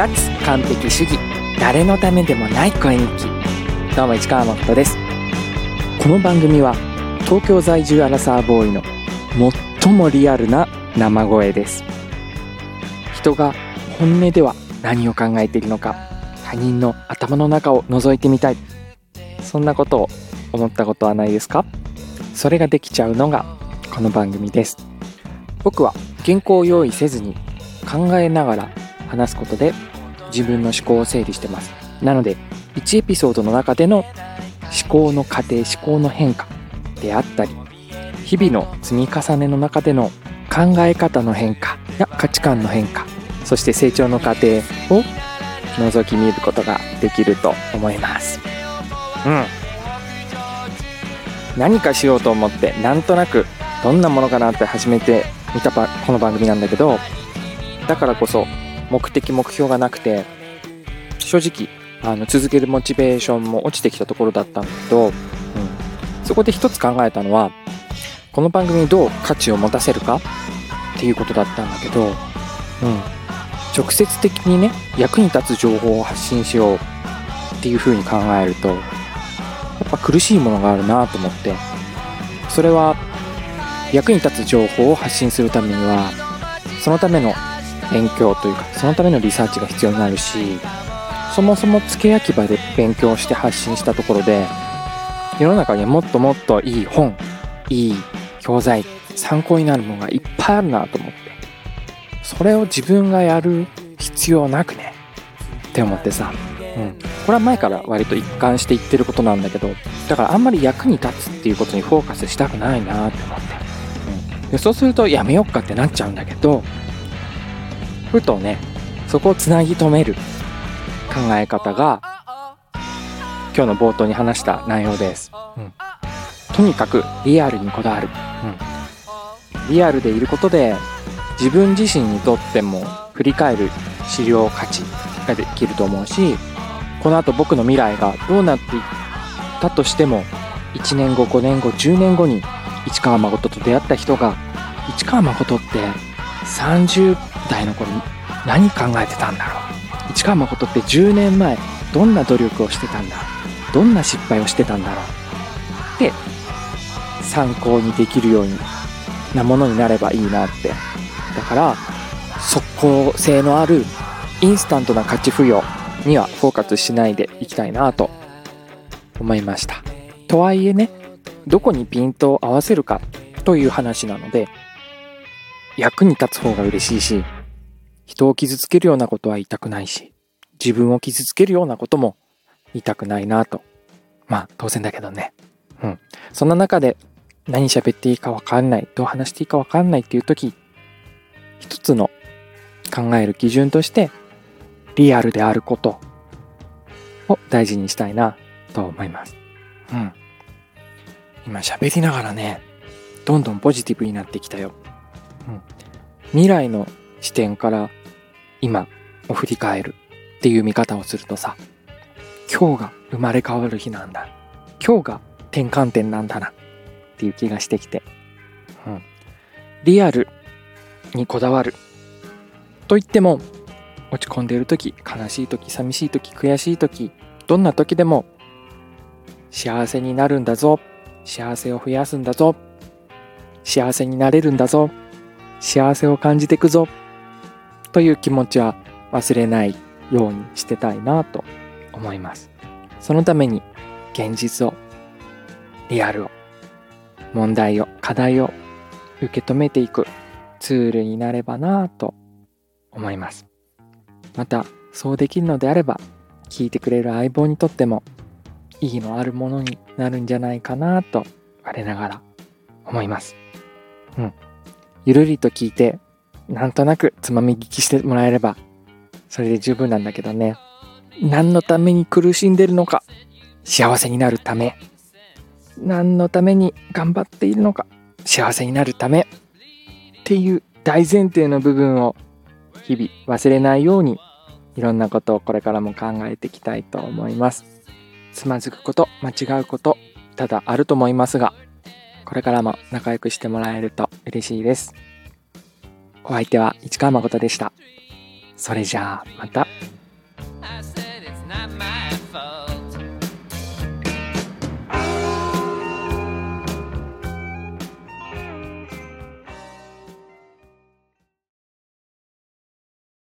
脱完璧主義。誰のためでもない声日記。どうも市川誠です。この番組は東京在住アラサーボーイの最もリアルな生声です。人が本音では何を考えているのか他人の頭の中を覗いてみたい。そんなことを思ったことはないですか？それができちゃうのがこの番組です。僕は原稿を用意せずに考えながら話すことで自分の思考を整理してます。なので1エピソードの中での思考の過程思考の変化であったり日々の積み重ねの中での考え方の変化や価値観の変化そして成長の過程を覗き見ることができると思います。うん。何かしようと思ってなんとなくどんなものかなって始めてみたこの番組なんだけどだからこそ目的目標がなくて正直あの続けるモチベーションも落ちてきたところだったんだけど、うん、そこで一つ考えたのはこの番組にどう価値を持たせるかっていうことだったんだけど、うん、直接的にね役に立つ情報を発信しようっていうふうに考えるとやっぱ苦しいものがあるなと思ってそれは役に立つ情報を発信するためにはそのための勉強というかそのためのリサーチが必要になるしそもそも付け焼き場で勉強して発信したところで世の中にはもっともっといい本いい教材参考になるものがいっぱいあるなと思ってそれを自分がやる必要なくねって思ってさ、うん、これは前から割と一貫して言ってることなんだけどだからあんまり役に立つっていうことにフォーカスしたくないなって思って、うん、でそうするとやめよっかってなっちゃうんだけどふとねそこをつなぎ止める考え方が今日の冒頭に話した内容です、うん、とにかくリアルにこだわる、うん、リアルでいることで自分自身にとっても振り返る資料価値ができると思うしこの後僕の未来がどうなっていったとしても1年後5年後10年後に市川誠と出会った人が市川誠って30代の頃何考えてたんだろう。市川誠って10年前どんな努力をしてたんだどんな失敗をしてたんだろう。って参考にできるようなものになればいいなって。だから即効性のあるインスタントな価値付与にはフォーカスしないでいきたいなと思いました。とはいえねどこにピントを合わせるかという話なので役に立つ方が嬉しいし人を傷つけるようなことは言いたくないし、自分を傷つけるようなことも言いたくないなと。まあ当然だけどね。うん。そんな中で何喋っていいかわかんない、どう話していいかわかんないっていう時、一つの考える基準として、リアルであることを大事にしたいなと思います。うん。今喋りながらね、どんどんポジティブになってきたよ。うん。未来の視点から今を振り返るっていう見方をするとさ今日が生まれ変わる日なんだ。今日が転換点なんだな。っていう気がしてきて、うん、リアルにこだわる。と言っても落ち込んでいる時悲しい時寂しい時悔しい時どんな時でも幸せになるんだぞ。幸せを増やすんだぞ。幸せになれるんだぞ。幸せを感じていくぞという気持ちは忘れないようにしてたいなと思います。そのために現実を、リアルを、問題を、課題を受け止めていくツールになればなと思います。また、そうできるのであれば、聞いてくれる相棒にとっても意義のあるものになるんじゃないかなと我ながら思います。うん。ゆるりと聞いてなんとなくつまみ聞きしてもらえれば、それで十分なんだけどね。何のために苦しんでるのか、幸せになるため。何のために頑張っているのか、幸せになるため。っていう大前提の部分を日々忘れないように、いろんなことをこれからも考えていきたいと思います。つまずくこと、間違うこと、ただあると思いますが、これからも仲良くしてもらえると嬉しいです。お相手は市川誠でした。それじゃあまた。